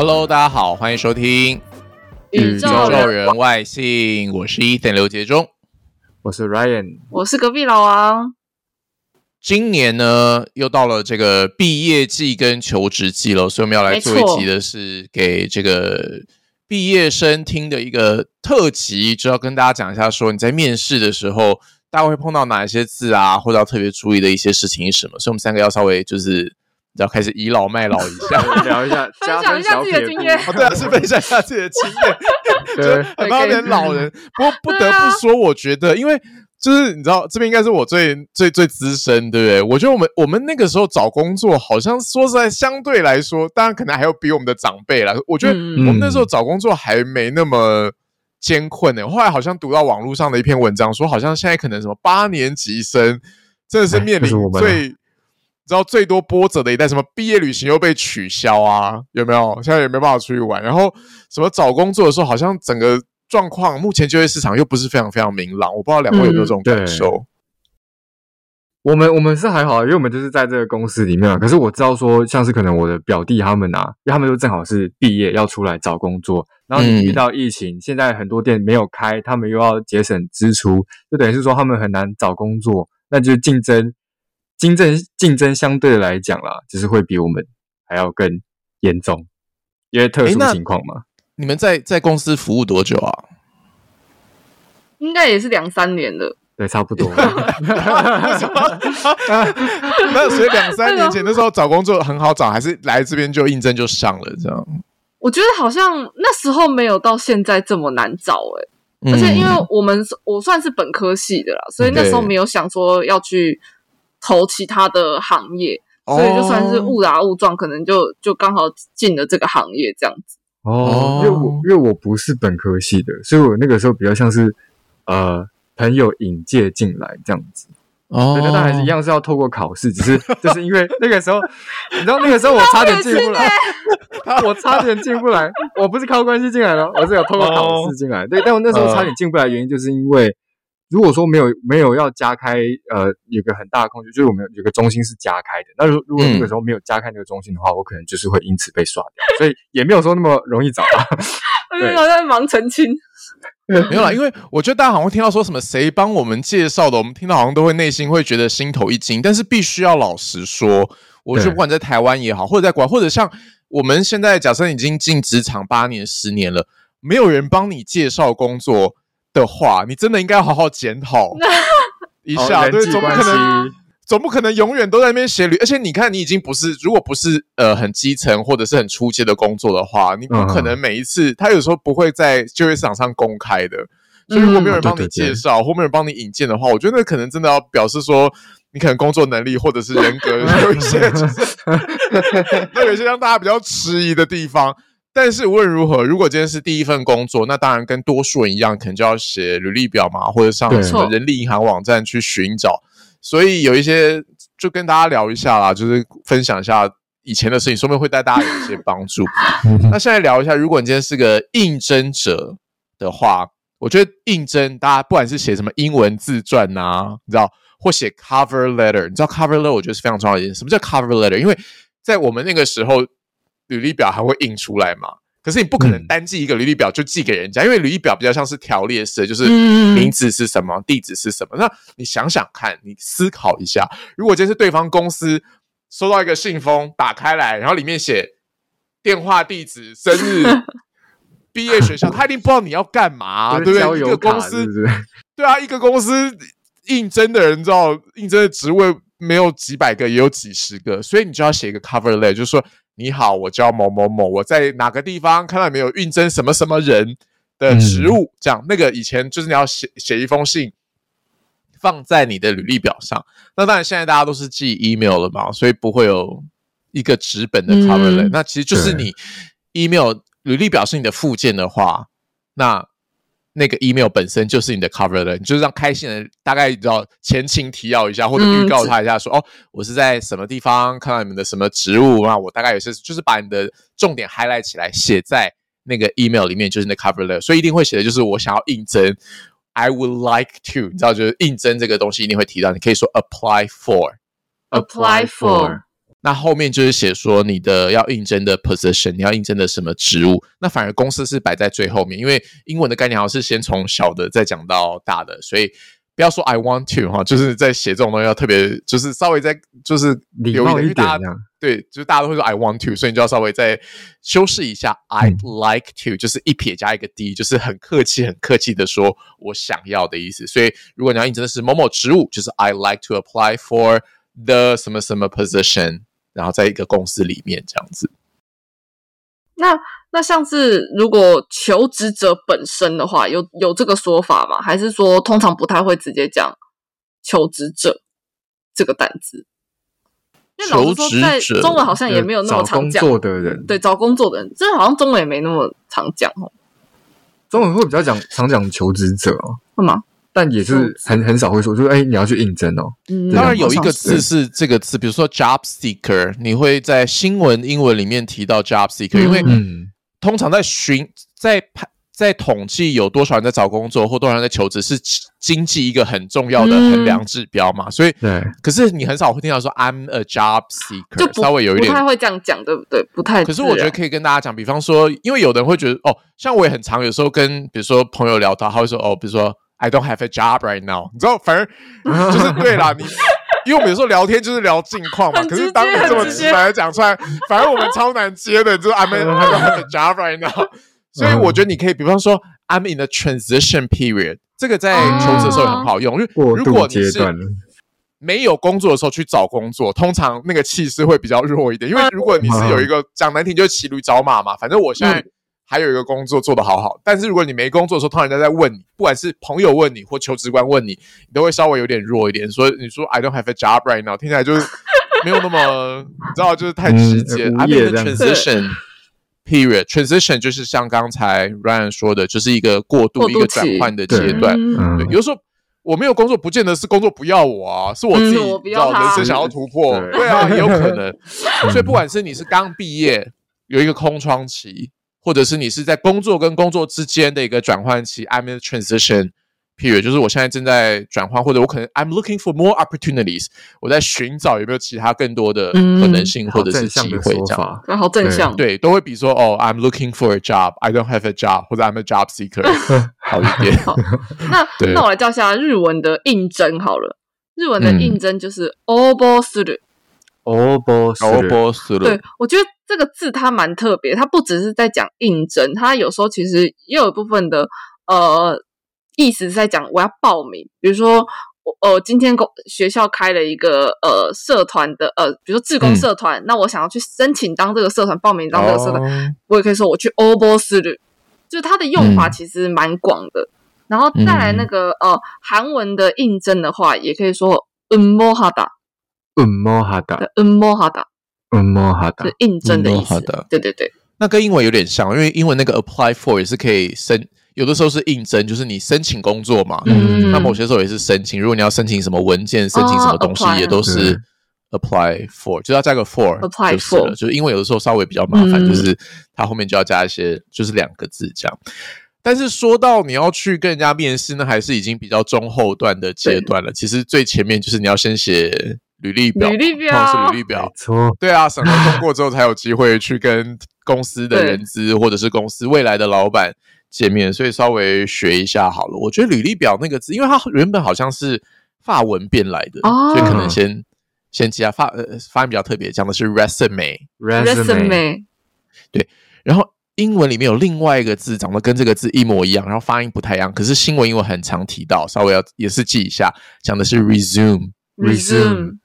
Hello，大家好，欢迎收听宇宙宇宙人外星，我是 Ethan 刘杰忠。我是 Ryan，我是隔壁老王。今年呢，又到了这个毕业季跟求职季了，所以我们要来做一集的是给这个毕业生听的一个特辑，就要跟大家讲一下，说你在面试的时候，大家会碰到哪一些字啊，或者要特别注意的一些事情是什么。所以，我们三个要稍微就是要开始倚老卖老一下。聊一下，分加分享一下自己的经验哦，对啊，是分享一下自己的经验，就是对，很怕变老人。不过不得不说，我觉得，因为就是你知道，这边应该是我最最最资深，对不对？我觉得我们我们那个时候找工作，好像说实在，相对来说，当然可能还有比我们的长辈啦。我觉得嗯我们那时候找工作还没那么艰困呢、后来好像读到网络上的一篇文章，说好像现在可能什么八年级生真的是哎面临最。你知道最多波折的一代，什么毕业旅行又被取消啊？有没有？现在也没办法出去玩。然后什么找工作的时候，好像整个状况，目前就业市场又不是非常非常明朗。我不知道两位有没有这种感受？我们我们是还好，因为我们就是在这个公司里面啊。可是我知道说，像是可能我的表弟他们啊，因为他们都正好是毕业要出来找工作，然后你嗯遇到疫情，现在很多店没有开，他们又要节省支出，就等于是说他们很难找工作，那就竞争竞争竞争相对来讲啦，就是会比我们还要更严重，因为特殊情况嘛。你们在在公司服务多久啊？应该也是两三年了。对，差不多。那所以两三年前的时候找工作很好找，还是来这边就应征就上了这样？我觉得好像那时候没有到现在这么难找哎、而且因为嗯我们我算是本科系的啦，所以那时候对没有想说要去投其他的行业，哦所以就算是误打误撞，可能就就刚好进了这个行业这样子。哦，因为我因为我不是本科系的，所以我那个时候比较像是呃朋友引介进来这样子。哦对，那当然是一样是要透过考试，只是 就是因为那个时候，你知道那个时候我差点进不来，我差点进不来，我不是靠关系进来的，我是有透过考试进来。对，但我那时候差点进不来，原因就是因为如果说没有没有要加开，呃，有个很大的空缺，就是我们有有个中心是加开的。那如如果那个时候没有加开那个中心的话，我可能就是会因此被刷掉，所以也没有说那么容易找到。我就好像忙澄清，没有啦，因为我觉得大家好像会听到说什么谁帮我们介绍的，我们听到好像都会内心会觉得心头一惊。但是必须要老实说，我觉得不管在台湾也好，或者在国外，或者像我们现在假设已经进职场八年、十年了，没有人帮你介绍工作的话，你真的应该好好检讨 一下。对，总不可能。总不可能永远都在那边写履，而且你看，你已经不是，如果不是呃很基层或者是很初阶的工作的话，你不可能每一次，他有时候不会在就业市场上公开的。所以如果没有人帮你介绍，或没有人帮你引荐的话，我觉得那可能真的要表示说，你可能工作能力或者是人格有一些，就是那有一些让大家比较迟疑的地方。但是无论如何，如果今天是第一份工作，那当然跟多数人一样，可能就要写履历表嘛，或者上什么人力银行网站去寻找。所以有一些就跟大家聊一下啦，就是分享一下以前的事情，说不定会带大家有一些帮助。那现在聊一下，如果你今天是个应征者的话，我觉得应征大家不管是写什么英文自传呐、你知道，或写 cover letter，你知道 cover letter 我觉得是非常重要的一件事。什么叫 cover letter？因为在我们那个时候，履历表还会印出来嘛。可是你不可能嗯单寄一个履历表就寄给人家，因为履历表比较像是条列式的，就是嗯名字是什么，地址是什么。那你想想看，你思考一下，如果今天是对方公司收到一个信封，打开来，然后里面写电话、地址、生日、毕业学校，他一定不知道你要干嘛、就是对不对？一个公司是是？对啊，一个公司应征的人，你知道应征的职位没有几百个，也有几十个，所以你就要写一个 cover letter，就是说你好，我叫某某某，我在哪个地方看到没有运征什么什么人的职务，这样那个以前就是你要写写一封信。放在你的履历表上，那当然现在大家都是寄 email 了嘛，所以不会有一个纸本的 cover letter、嗯那其实就是你 email 履历表是你的附件的话，那那个 email 本身就是你的 cover letter，你就是让开信人大概你知道前情提要一下，或者预告他一下说，哦，我是在什么地方看到你们的什么职务，那我大概有些就是把你的重点 highlight 起来，写在那个 email 里面，就是你的 cover letter，所以一定会写的就是我想要应征。I would like to，你知道，就是应征这个东西一定会提到，你可以说 apply for，apply for 那后面就是写说你的要应征的 position，你要应征的什么职务，那反而公司是摆在最后面，因为英文的概念好像是先从小的再讲到大的，所以不要说 I want to 哈，就是在写这种东西要特别，就是稍微在就是留意一点大家这样。对，就是大家都会说 I want to，所以你就要稍微再修饰一下 I'd like to，就是一撇加一个 d，就是很客气、很客气的说我想要的意思。所以如果你要应征的是某某职务，就是 I like to apply for the 什么什么 position，然后在一个公司里面这样子。那那像是如果求职者本身的话，有有这个说法吗？还是说通常不太会直接讲求职者这个单字？因为老实说，在中文好像也没有那么常讲。作的人，对，找工作的人，这好像中文也没那么常讲哦，中文会比较讲常讲求职者哦，会吗？但也是很很少会说，就是哎，你要去应征哦。嗯，当然有一个字是这个字，比如说 job seeker，你会在新闻英文里面提到 job seeker，、嗯因为嗯，通常在寻在判在统计有多少人在找工作或多少人在求职，是经济一个很重要的嗯衡量指标嘛。所以，对，可是你很少会听到说 I'm a job seeker，就稍微有一点不太会这样讲，对不对？不太。可是我觉得可以跟大家讲，比方说，因为有的人会觉得，哦，像我也很常有时候跟比如说朋友聊到，他会说，哦，比如说 I don't have a job right now，你知道，反正就是对啦，你因为我们有时候聊天就是聊近况嘛，可是当你这么直白的讲出来，反而我们超难接的，就是 I'm a, I don't have a job right now，所以我觉得你可以，比方说 I'm in a transition period，这个在求职的时候也很好用，因为如果你是没有工作的时候去找工作，通常那个气势会比较弱一点。因为如果你是有一个讲难听，就是骑驴找马嘛。反正我现在还有一个工作做得好好，但是如果你没工作的时候，通常人家在问你，不管是朋友问你或求职官问你，你都会稍微有点弱一点。所以你说 I don't have a job right now，听起来就是没有那么，你知道，就是太直接。嗯 I'm 业 in transition period。transition 就是像刚才 Ryan 说的，就是一个过渡、过渡一个转换的阶段。嗯对，嗯有的时候我没有工作，不见得是工作不要我啊，是我自己、要人生想要突破，对对啊，也有可能。所以不管是你是刚毕业有一个空窗期，或者是你是在工作跟工作之间的一个转换期，I'm in a transition period，就是我现在正在转换，或者我可能 I'm looking for more opportunities，我在寻找有没有其他更多的可能性或者是机会这样。说法，那好正向。对，都会比说哦，I'm looking for a job，I don't have a job，或者 I'm a job seeker 好一点。那那我来教一下日文的应征好了。日文的嗯应征就是応募する。哦不，欧波斯对了，，我觉得这个字它蛮特别，它不只是在讲应征，它有时候其实也有一部分的呃意思是在讲我要报名，比如说我呃今天公学校开了一个呃社团的呃，比如说志工嗯社团，那我想要去申请当这个社团，报名当这个社团，哦我也可以说我去応募する，就是它的用法嗯其实蛮广的。然后再来那个、呃韩文的应征的话，也可以说うんもはだ 嗯摸哈达，的うんもはだ嗯摸哈达是，应征的意思うんもはだ。对对对，那跟英文有点像，因为英文那个 apply for 也是可以申，有的时候是应征，就是你申请工作嘛。嗯那某些时候也是申请，如果你要申请什么文件、申请什么东西， apply 也都是 apply for，就要加个 for Apply 就是了 for 就是因为有的时候稍微比较麻烦，嗯就是它后面就要加一些，就是两个字这样。但是说到你要去跟人家面试，那还是已经比较中后段的阶段了。其实最前面就是你要先写 履历表嘛，履历表是履历表没，错，对啊，审核通过之后才有机会去跟公司的人资或者是公司未来的老板见面，所以稍微学一下好了。我觉得履历表那个字，因为它原本好像是法文变来的，哦所以可能先先记下发呃发音比较特别，讲的是 resume，resume，对然后英文里面有另外一个字长得跟这个字一模一样，然后发音不太一样，可是新闻英文很常提到，稍微要也是记一下，讲的是 resume，resume 嗯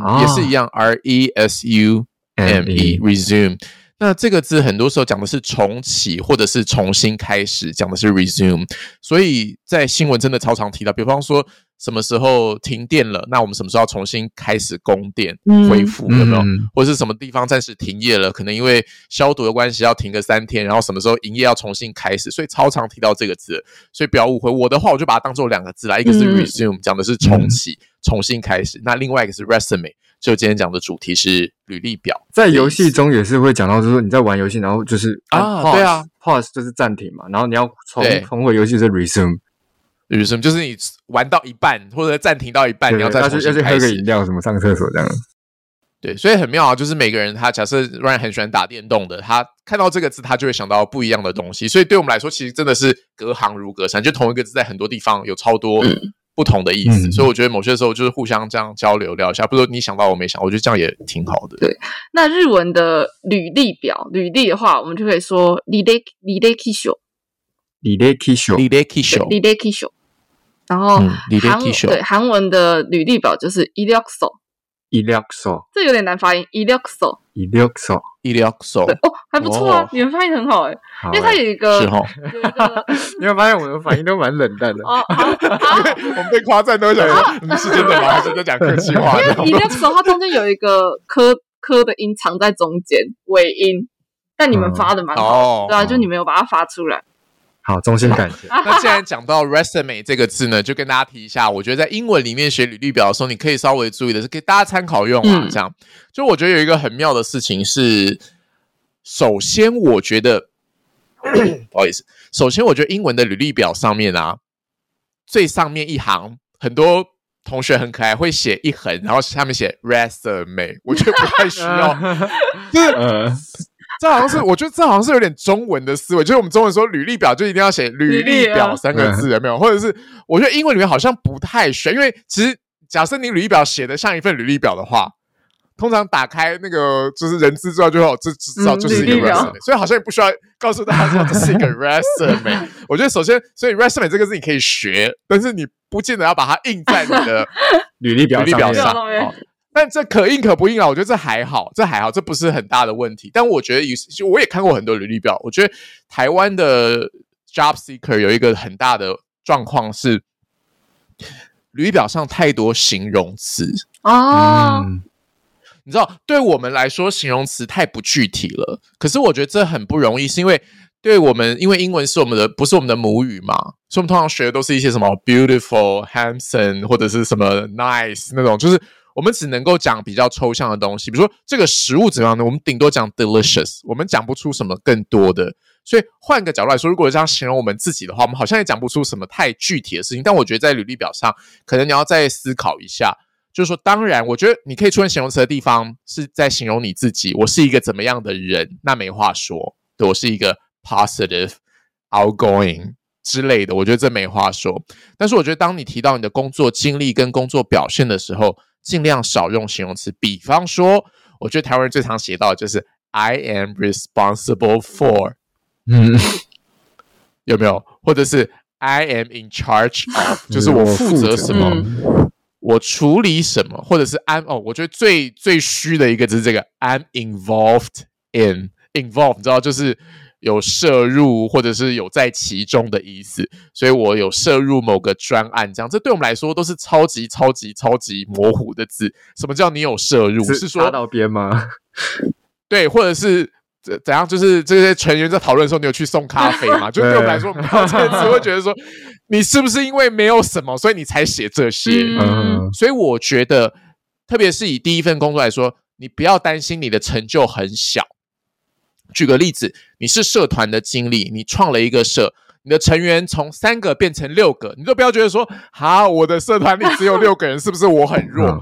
哦也是一样 R E S U。M E resume。那这个字很多时候讲的是重启或者是重新开始，讲的是 resume。所以在新闻真的超常提到，比方说什么时候停电了，那我们什么时候要重新开始供电嗯恢复，有没有？嗯或者是什么地方暂时停业了，可能因为消毒的关系要停个三天，然后什么时候营业要重新开始，所以超常提到这个字，所以不要误会。我的话，我就把它当做两个字来，一个是嗯 resume，讲的是重启、重新开始；那另外一个是 resume，就今天讲的主题是履历表。在游戏中也是会讲到，就是说你在玩游戏，然后就是啊 pause, 对啊，pause 就是暂停嘛，然后你要重对重回游戏是 resume，resume 就是你玩到一半或者暂停到一半，对你要再去要去喝个饮。料，什么上厕所这样。对，所以很妙啊，就是每个人他假设 Ryan 很喜欢打电动的，他看到这个字，他就会想到不一样的东西。所以对我们来说，其实真的是隔行如隔山，就同一个字在很多地方有超多不同的意思。嗯所以我觉得某些时候就是互相这样交流聊一下，不是说你想到我没想，我觉得这样也挺好的。对那日文的履历表，履历的话，我们就可以说履历履历履历 Kisho，履历 Kisho，履历 Kisho。然后韩文对韩文的履历表就是 Illexo，Illexo，这有点难发音。Illexo，Illexo，Illexo。哦，还不错啊，你们发音很好哎，因为它有一个，有一个。你们发现我的发音都蛮冷淡的哦。我们被夸赞都会想，是真的吗？还是在讲客气话？Illexo，它中间有一个科科的音藏在中间尾音，但你们发的蛮好，对啊，就你们有把它发出来。好，衷心感谢。那既然讲到 resume 这个字呢，就跟大家提一下，我觉得在英文里面写履历表的时候，你可以稍微注意的是给大家参考用啊。嗯这样，就我觉得有一个很妙的事情是，首先我觉得，不好意思，首先我觉得英文的履历表上面啊，最上面一行很多。同学很可爱，会写一横，然后下面写 resume，我觉得不太需要，就是呃，这好像是，我觉得这好像是有点中文的思维，就是我们中文说履历表就一定要写履历表三个字，有没有？或者是我觉得英文里面好像不太需要，因为其实假设你履历表写的像一份履历表的话，通常打开那个就是人资之后就会有这知道嗯就是一个履历表 resume，所以好像也不需要告诉大家说这是一个 resume。我觉得首先，所以 resume 这个字你可以学，但是你不见得要把它印在你的 履历表履历表上。但这可硬可不硬啊，我觉得这还好，这还好，这不是很大的问题。但我觉得有，就我也看过很多履历表，我觉得台湾的 job seeker 有一个很大的状况是，履历表上太多形容词。哦，嗯，你知道，对我们来说，形容词太不具体了。可是我觉得这很不容易，是因为对我们，因为英文是我们的不是我们的母语嘛，所以我们通常学的都是一些什么 beautiful、handsome 或者是什么 nice 那种，就是我们只能够讲比较抽象的东西，比如说这个食物怎么样呢？我们顶多讲 delicious，我们讲不出什么更多的。所以换个角度来说，如果这样形容我们自己的话，我们好像也讲不出什么太具体的事情。但我觉得在履历表上，可能你要再思考一下。就是说，当然，我觉得你可以出现形容词的地方是在形容你自己，我是一个怎么样的人，那没话说。对我是一个 positive、outgoing 之类的，我觉得这没话说。但是我觉得，当你提到你的工作经历跟工作表现的时候，尽量少用形容词。比方说，我觉得台湾人最常写到的就是 I am responsible for，嗯，有没有？或者是 I am in charge of，就是我负责什么。嗯我处理什么，或者是 I'm 哦，我觉得最最虚的一个就是这个 I'm involved in involved，你知道就是有摄入或者是有在其中的意思，所以我有摄入某个专案，这样这对我们来说都是超级超级超级模糊的字。什么叫你有摄入？是说插到边吗？对，或者是怎怎样？就是这些成员在讨论的时候，你有去送咖啡吗？就对我们来说，我们这个词会觉得说，你是不是因为没有什么，所以你才写这些？嗯嗯，所以我觉得，特别是以第一份工作来说，你不要担心你的成就很小。举个例子，你是社团的经理，你创了一个社，你的成员从三个变成六个，你都不要觉得说，哈，我的社团里只有六个人，是不是我很弱？嗯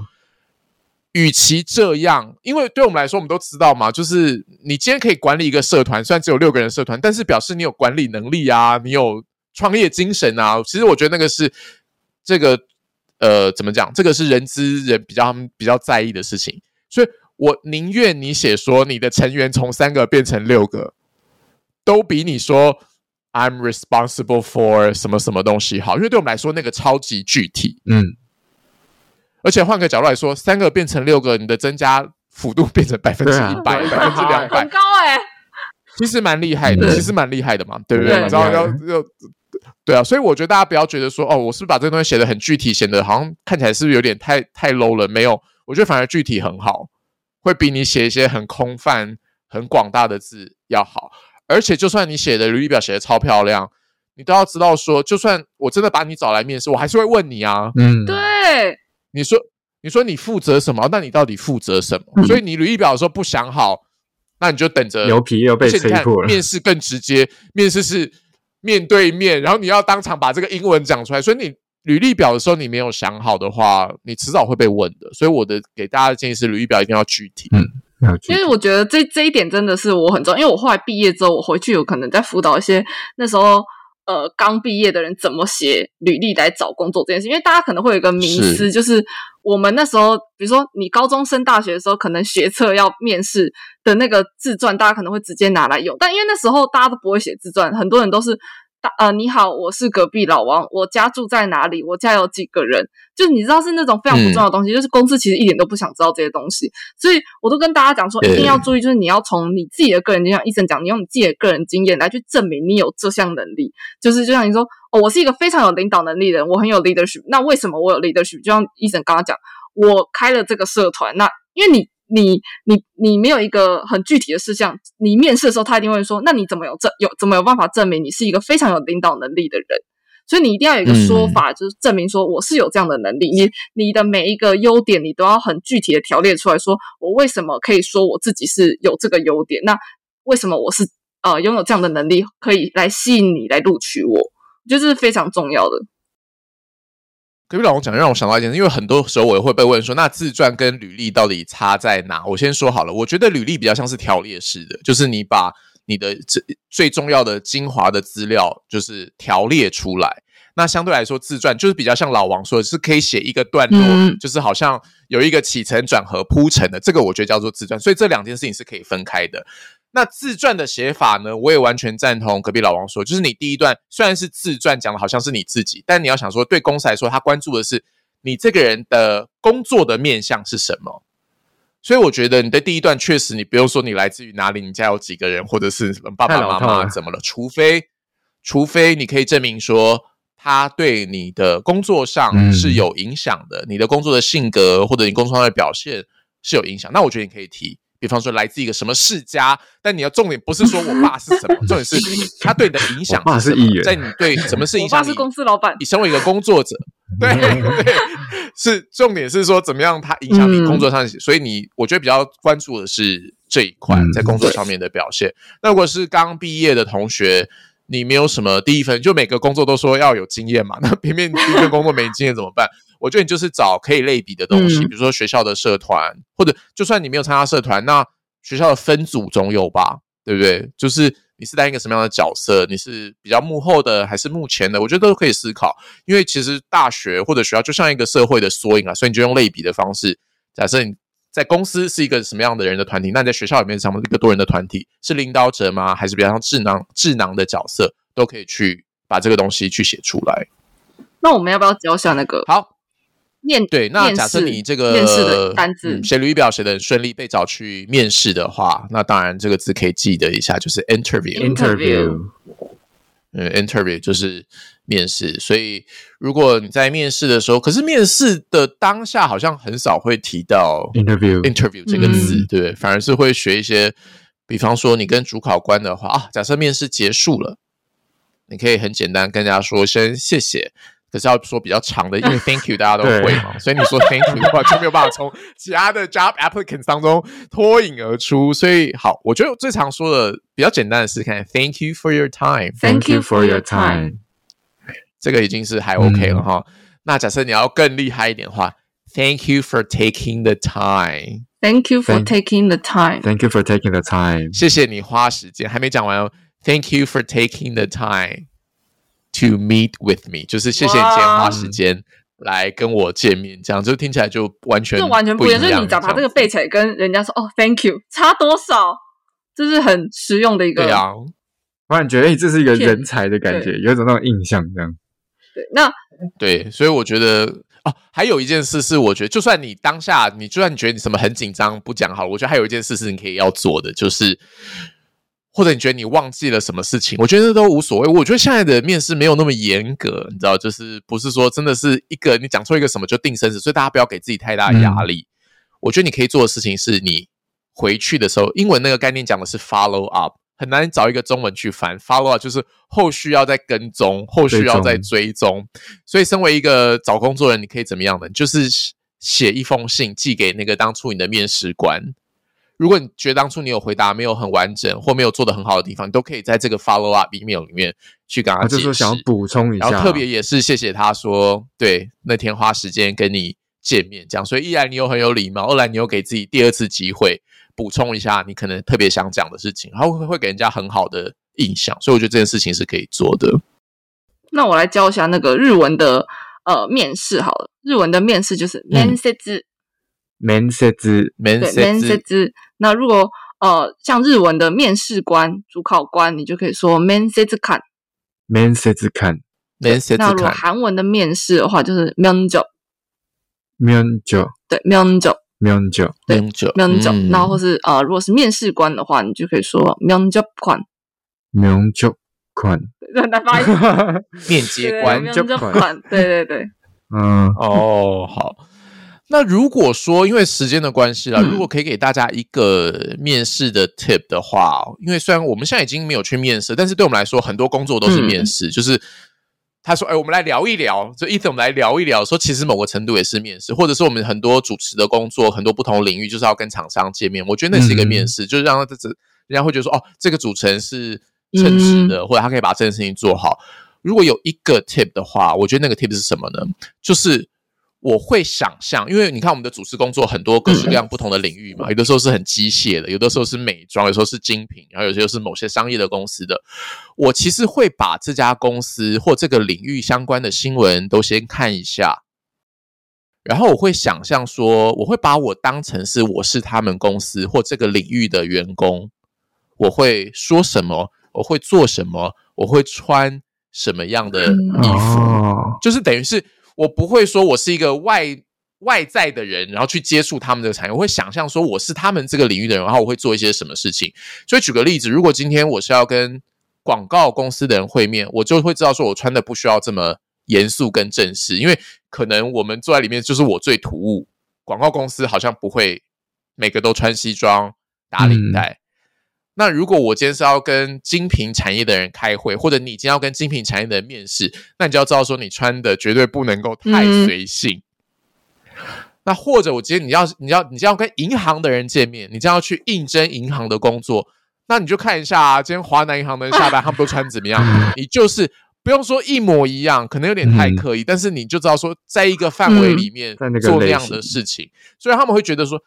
与其这样，因为对我们来说，我们都知道嘛，就是你今天可以管理一个社团，虽然只有六个人社团，但是表示你有管理能力啊，你有创业精神啊。其实我觉得那个是这个呃，怎么讲？这个是人资人比较他们比较在意的事情，所以我宁愿你写说你的成员从三个变成六个，都比你说 I'm responsible for 什么什么东西好，因为对我们来说那个超级具体。嗯，而且换个角度来说，三个变成六个，你的增加幅度变成百分之一百、对百分之两百。很，高哎，其实蛮厉害的，其实蛮厉害的嘛，对不对？对你知道要要对啊，所以我觉得大家不要觉得说，哦，我是不是把这个东西写的很具体，显得好像看起来是不是有点太太 low 了？没有，我觉得反而具体很好，会比你写一些很空泛、很广大的字要好。而且，就算你写的履历表写的超漂亮，你都要知道说，就算我真的把你找来面试，我还是会问你啊。嗯，对，你说，你说你负责什么？那你到底负责什么？所以你履历表的时候不想好，那你就等着牛皮又被吹破了。面试更直接，面试是面对面，然后你要当场把这个英文讲出来，所以你履历表的时候你没有想好的话，你迟早会被问的。所以我的给大家的建议是，履历表一定要具体。嗯，因为我觉得这这一点真的是我很重要，因为我后来毕业之后，我回去有可能在辅导一些那时候呃刚毕业的人怎么写履历来找工作这件事，因为大家可能会有一个迷思，就是我们那时候，比如说你高中升大学的时候，可能学测要面试的那个自传，大家可能会直接拿来用，但因为那时候大家都不会写自传，很多人都是。呃，你好，我是隔壁老王，我家住在哪里？我家有几个人？就是你知道是那种非常不重要的东西，就是公司其实一点都不想知道这些东西，所以我都跟大家讲说，一定要注意，就是你要从你自己的个人，经验医生讲，你用你自己的个人经验来去证明你有这项能力。就是就像你说，哦，我是一个非常有领导能力的人，我很有 leadership。那为什么我有 leadership？就像医生刚刚讲，我开了这个社团，那因为你。你你你没有一个很具体的事项，你面试的时候他一定会说，那你怎么有证有怎么有办法证明你是一个非常有领导能力的人？所以你一定要有一个说法，就是证明说我是有这样的能力。你你的每一个优点，你都要很具体的条列出来说，我为什么可以说我自己是有这个优点？那为什么我是呃拥有这样的能力，可以来吸引你来录取我？就是非常重要的。隔壁老王讲，让我想到一件事，因为很多时候我也会被问说，那自传跟履历到底差在哪？我先说好了，我觉得履历比较像是条列式的，就是你把你的最最重要的精华的资料就是条列出来。那相对来说，自传就是比较像老王说的，是可以写一个段落，就是好像有一个起承转合铺陈的，这个我觉得叫做自传。所以这两件事情是可以分开的。那自传的写法呢？我也完全赞同隔壁老王说，就是你第一段虽然是自传，讲的好像是你自己，但你要想说，对公司来说，他关注的是你这个人的工作的面向是什么。所以我觉得你的第一段确实，你不用说你来自于哪里，你家有几个人，或者是爸爸妈妈怎么了，除非除非你可以证明说他对你的工作上是有影响的，你的工作的性格或者你工作上的表现是有影响，那我觉得你可以提。比方说来自一个什么世家，但你要重点不是说我爸是什么，重点是他对你的影响。爸是议员，在你对什么是影响？我爸是公司老板。你身为一个工作者，对对，是重点是说怎么样他影响你工作上。所以你我觉得比较关注的是这一块在工作上面的表现。那如果是刚毕业的同学，你没有什么第一份，就每个工作都说要有经验嘛，那偏偏第一份工作没经验怎么办？我觉得你就是找可以类比的东西，比如说学校的社团，或者就算你没有参加社团，那学校的分组总有吧，对不对？就是你是担一个什么样的角色？你是比较幕后的还是幕前的？我觉得都可以思考，因为其实大学或者学校就像一个社会的缩影啊，所以你就用类比的方式，假设你在公司是一个什么样的人的团体，那你在学校里面是什么一个多人的团体？是领导者吗？还是比较像智囊智囊的角色？都可以去把这个东西去写出来。那我们要不要教下那个？好。面对，那假设你这个面试的单字写履历表写的很顺利，被找去面试的话，那当然这个字可以记得一下，就是 interview，interview，嗯，interview 就是面试。所以如果你在面试的时候，可是面试的当下好像很少会提到 interview，interview 这个字，对，反而是会学一些，比方说你跟主考官的话啊，假设面试结束了，你可以很简单跟人家说声谢谢。可是要说比较长的，因为 Thank you 大家都会嘛，所以你说 Thank you 的话就没有办法从其他的 job applicants 当中脱颖而出。所以好，我觉得最常说的比较简单的是看 Thank you for your time，Thank you for your time，这个已经是还 OK 了哈。那假设你要更厉害一点的话，Thank you for taking the time，Thank you for taking the time，Thank you for taking the time，谢谢你花时间，还没讲完哦，Thank you for taking the time。To meet with me，就是谢谢你今天花时间来跟我见面，这样就听起来就完全就完全不一样。就是你只要把这个背起来，跟人家说哦，Thank you，差多少？这是很实用的一个。对啊，我感觉得这是一个人才的感觉，有一种那种印象这样。对，那对，所以我觉得哦，还有一件事是，我觉得就算你当下，你就算你觉得你什么很紧张，不讲好，我觉得还有一件事是你可以要做的，就是。或者你觉得你忘记了什么事情？我觉得都无所谓。我觉得现在的面试没有那么严格，你知道，就是不是说真的是一个你讲错一个什么就定生死，所以大家不要给自己太大压力。我觉得你可以做的事情是你回去的时候，英文那个概念讲的是 follow up，很难找一个中文去翻 follow up，就是后续要再跟踪，后续要再追踪。所以，身为一个找工作人，你可以怎么样呢？就是写一封信寄给那个当初你的面试官。如果你觉得当初你有回答没有很完整或没有做的很好的地方，你都可以在这个 follow up email 里面去跟他解释。想补充一下，然后特别也是谢谢他说，对那天花时间跟你见面这样，所以一来你又很有礼貌，二来你又给自己第二次机会补充一下你可能特别想讲的事情，然后会会给人家很好的印象，所以我觉得这件事情是可以做的。那我来教一下那个日文的呃面试好了，日文的面试就是面接。面接，面接。那如果呃像日文的面试官、主考官，你就可以说面接看。面接看，面接那如果韩文的面试的话，就是面接。面接，对，面接，面接，面接，面接。那或是呃，如果是面试官的话，你就可以说 面接官。面接官，很难发音。面接官，面接官，对对对。嗯，哦，好。那如果说因为时间的关系啦，如果可以给大家一个面试的 tip 的话，因为虽然我们现在已经没有去面试，但是对我们来说，很多工作都是面试。就是他说：“哎，我们来聊一聊。”就意思我们来聊一聊，说其实某个程度也是面试，或者是我们很多主持的工作，很多不同领域就是要跟厂商见面。我觉得那是一个面试，就是让这这人家会觉得说：“哦，这个主持人是称职的，或者他可以把这件事情做好。”如果有一个 tip 的话，我觉得那个 tip 是什么呢？就是我会想象，因为你看我们的主持工作很多各式各样不同的领域嘛，有的时候是很机械的，有的时候是美妆，有时候是精品，然后有些是某些商业的公司的。我其实会把这家公司或这个领域相关的新闻都先看一下，然后我会想象说，我会把我当成是我是他们公司或这个领域的员工，我会说什么，我会做什么，我会穿什么样的衣服，就是等于是。我不会说我是一个外外在的人，然后去接触他们这个产业。我会想象说我是他们这个领域的人，然后我会做一些什么事情。所以举个例子，如果今天我是要跟广告公司的人会面，我就会知道说我穿的不需要这么严肃跟正式，因为可能我们坐在里面就是我最突兀。广告公司好像不会每个都穿西装打领带。那如果我今天是要跟精品产业的人开会，或者你今天要跟精品产业的人面试，那你就要知道说你穿的绝对不能够太随性。那或者我今天你要你要你要跟银行的人见面，你将要去应征银行的工作，那你就看一下今天华南银行的人下班他们都穿怎么样。你就是不用说一模一样，可能有点太刻意，但是你就知道说在一个范围里面做那样的事情，所以他们会觉得说。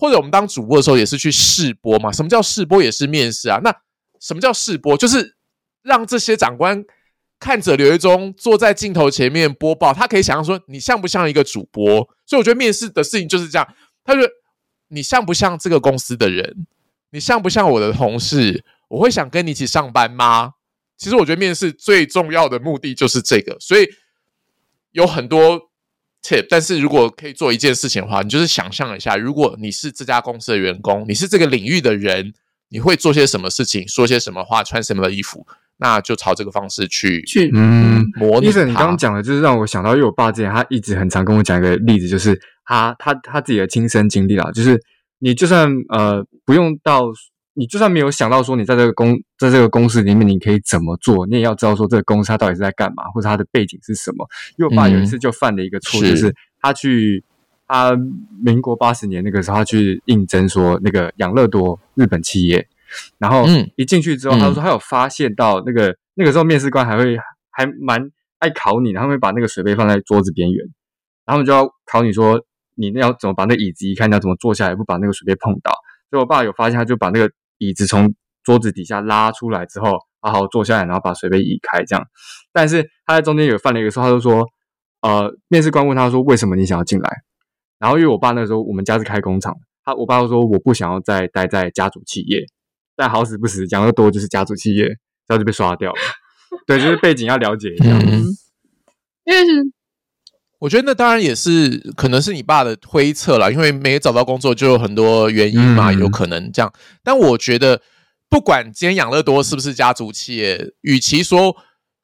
或者我们当主播的时候也是去试播嘛？什么叫试播？也是面试啊。那什么叫试播？就是让这些长官看着刘一中坐在镜头前面播报，他可以想象说你像不像一个主播。所以我觉得面试的事情就是这样。他说你像不像这个公司的人？你像不像我的同事？我会想跟你一起上班吗？其实我觉得面试最重要的目的就是这个。所以有很多。tip，但是如果可以做一件事情的话，你就是想象一下，如果你是这家公司的员工，你是这个领域的人，你会做些什么事情，说些什么话，穿什么的衣服，那就朝这个方式去去嗯模拟。医生，你刚刚讲的，就是让我想到，因为我爸之前他一直很常跟我讲一个例子，就是他他他自己的亲身经历啦，就是你就算呃不用到。你就算没有想到说你在这个公在这个公司里面你可以怎么做，你也要知道说这个公司它到底是在干嘛，或者它的背景是什么。因为我爸有一次就犯了一个错，就是他去他民国八十年那个时候他去应征说那个养乐多日本企业，然后一进去之后，他说他有发现到那个那个时候面试官还会还蛮爱考你，他会把那个水杯放在桌子边缘，然后就要考你说你那要怎么把那椅子移开，你要怎么坐下来不把那个水杯碰到。所以我爸有发现，他就把那个。椅子从桌子底下拉出来之后，好好坐下来，然后把水杯移开，这样。但是他在中间有犯了一个错，他就说：“呃，面试官问他说，为什么你想要进来？”然后因为我爸那时候我们家是开工厂，他我爸就说：“我不想要再待在家族企业。”但好死不死，讲的多就是家族企业，然后就被刷掉了。对，就是背景要了解一下，因为是。我觉得那当然也是，可能是你爸的推测了，因为没找到工作就有很多原因嘛，有可能这样。但我觉得，不管今天养乐多是不是家族企业，与其说，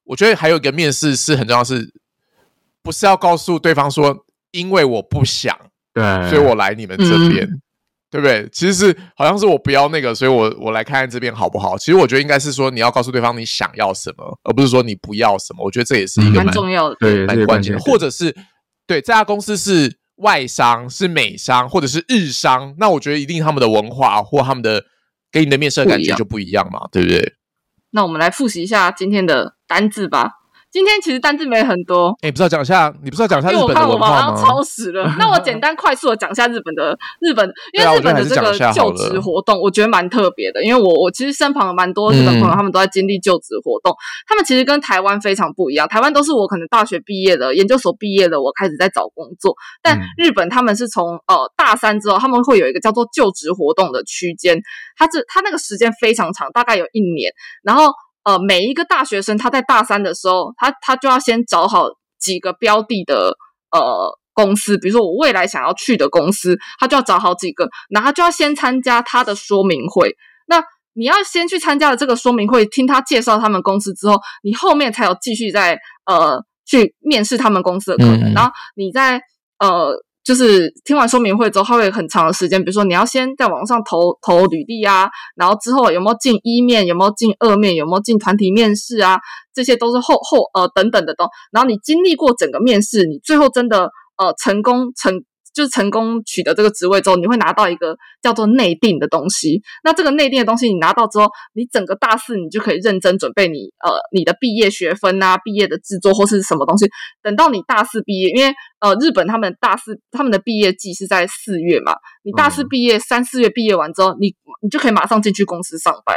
我觉得还有一个面试是很重要，是不是要告诉对方说，因为我不想，对，所以我来你们这边，对不对？其实是好像是我不要那个，所以我我来看看这边好不好？其实我觉得应该是说，你要告诉对方你想要什么，而不是说你不要什么。我觉得这也是一个蛮重要的，对，蛮关键的。或者是对这家公司是外商、是美商或者是日商，那我觉得一定他们的文化或他们的给你的面试的感觉就不一样嘛，对不对？那我们来复习一下今天的单字吧。今天其实单字没很多，哎，不是要讲一下，你不是要讲一下日本的文化吗？超时了。那我 简单快速的讲一下日本的日本，因为日本的这个就职活动，我觉得蛮特别的。因为我我其实身旁有蛮多日本朋友，他们都在经历就职活动。他们其实跟台湾非常不一样。台湾都是我可能大学毕业了，研究所毕业了，我开始在找工作。但日本他们是从呃大三之后，他们会有一个叫做就职活动的区间，他这他那个时间非常长，大概有一年，然后。呃，每一个大学生他在大三的时候，他他就要先找好几个标的的呃公司，比如说我未来想要去的公司，他就要找好几个，然后就要先参加他的说明会。那你要先去参加了这个说明会，听他介绍他们公司之后，你后面才有继续在呃去面试他们公司的可能。然后你在呃。就是听完说明会之后，他会很长的时间，比如说你要先在网上投投履历啊，然后之后有没有进一面，有没有进二面，有没有进团体面试啊，这些都是后后呃等等的都。然后你经历过整个面试，你最后真的呃成功成。就是成功取得这个职位之后，你会拿到一个叫做内定的东西。那这个内定的东西，你拿到之后，你整个大四你就可以认真准备你呃你的毕业学分啊、毕业的制作或是什么东西。等到你大四毕业，因为呃日本他们大四他们的毕业季是在四月嘛，你大四毕业三四月毕业完之后，你你就可以马上进去公司上班。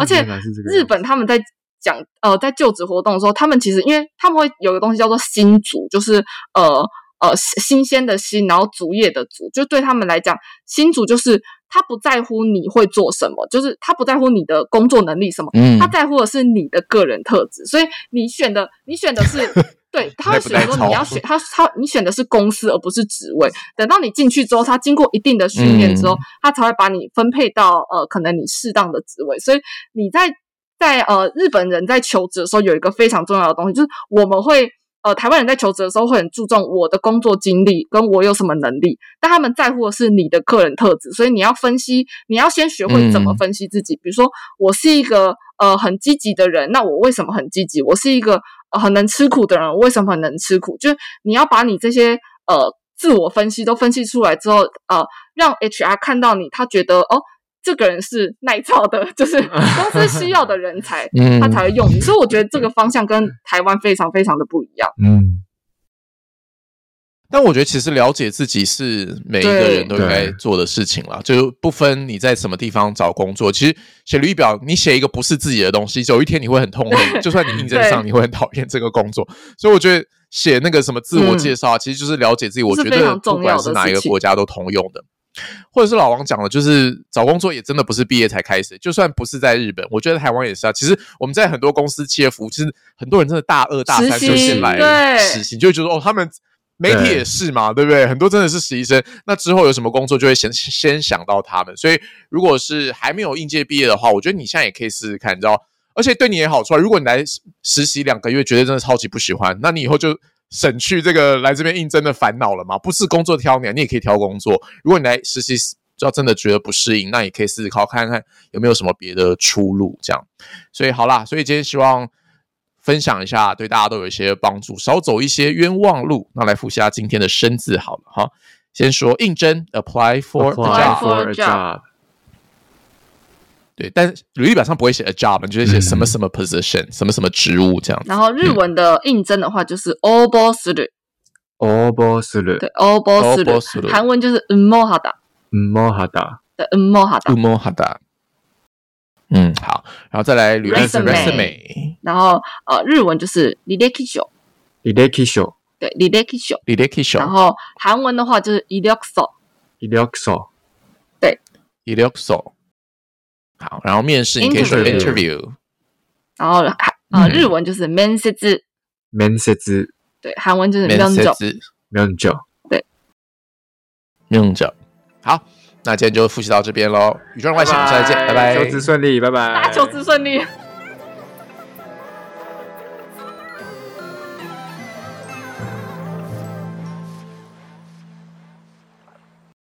而且日本他们在讲呃在就职活动的时候，他们其实因为他们会有个东西叫做新组，就是呃。呃，新鲜的新，然后主业的竹，就对他们来讲，新主就是他不在乎你会做什么，就是他不在乎你的工作能力什么，他在乎的是你的个人特质。所以你选的，你选的是，对，他会选说你要选他，他你选的是公司而不是职位。等到你进去之后，他经过一定的训练之后，他才会把你分配到呃，可能你适当的职位。所以你在在呃，日本人在求职的时候，有一个非常重要的东西，就是我们会。呃，台湾人在求职的时候会很注重我的工作经历跟我有什么能力，但他们在乎的是你的个人特质，所以你要分析，你要先学会怎么分析自己。比如说，我是一个呃很积极的人，那我为什么很积极？我是一个很能吃苦的人，为什么很能吃苦？就是你要把你这些呃自我分析都分析出来之后，呃，让 HR 看到你，他觉得哦。这个人是耐造的，就是公司需要的人才，他才会用你。所以我觉得这个方向跟台湾非常非常的不一样。嗯，但我觉得其实了解自己是每一个人都应该做的事情了，就不分你在什么地方找工作。其实写履历表，你写一个不是自己的东西，有一天你会很痛恨。就算你应征上，你会很讨厌这个工作。所以我觉得写那个什么自我介绍，其实就是了解自己。我觉得不管是哪一个国家都通用的。或者是老王讲的，就是找工作也真的不是毕业才开始，就算不是在日本，我觉得台湾也是啊。其实我们在很多公司企业服务，其实很多人真的大二大三就先来实习，就觉得哦，他们媒体也是嘛，对不对？很多真的是实习生，那之后有什么工作就会先先想到他们。所以如果是还没有应届毕业的话，我觉得你现在也可以试试看，你知道，而且对你也好处。如果你来实习两个月，觉得真的超级不喜欢，那你以后就。省去这个来这边应征的烦恼了吗？不是工作挑你，你也可以挑工作。如果你来实习，要真的觉得不适应，那也可以试试考看看有没有什么别的出路。这样，所以好啦，所以今天希望分享一下，对大家都有一些帮助，少走一些冤枉路。那来复习下今天的生字好了哈。先说应征，apply for a job。对，但履历表上不会写 a job，你就会写什么什么 position，什么什么职务这样。然后日文的应征的话就是 o b o s u r o b o s u r 对 o b o s u r 韩文就是 umohada，umohada，对 umohada，umohada。嗯，好，然后再来履历 resume，然后呃，日文就是 lidekisho，lidekisho，对 lidekisho，lidekisho。然后韩文的话就是 ilyokso，ilyokso，对 ilyokso。好，然后面试你可以说 interview，然后啊日文就是 m e n s e z m e n s e z 对，韩文就是 m e n s e z m e n s e 对。e n s e 好，那今天就复习到这边喽。宇宙人外星，下次见，拜拜，求职顺利，拜拜，大家求职顺利。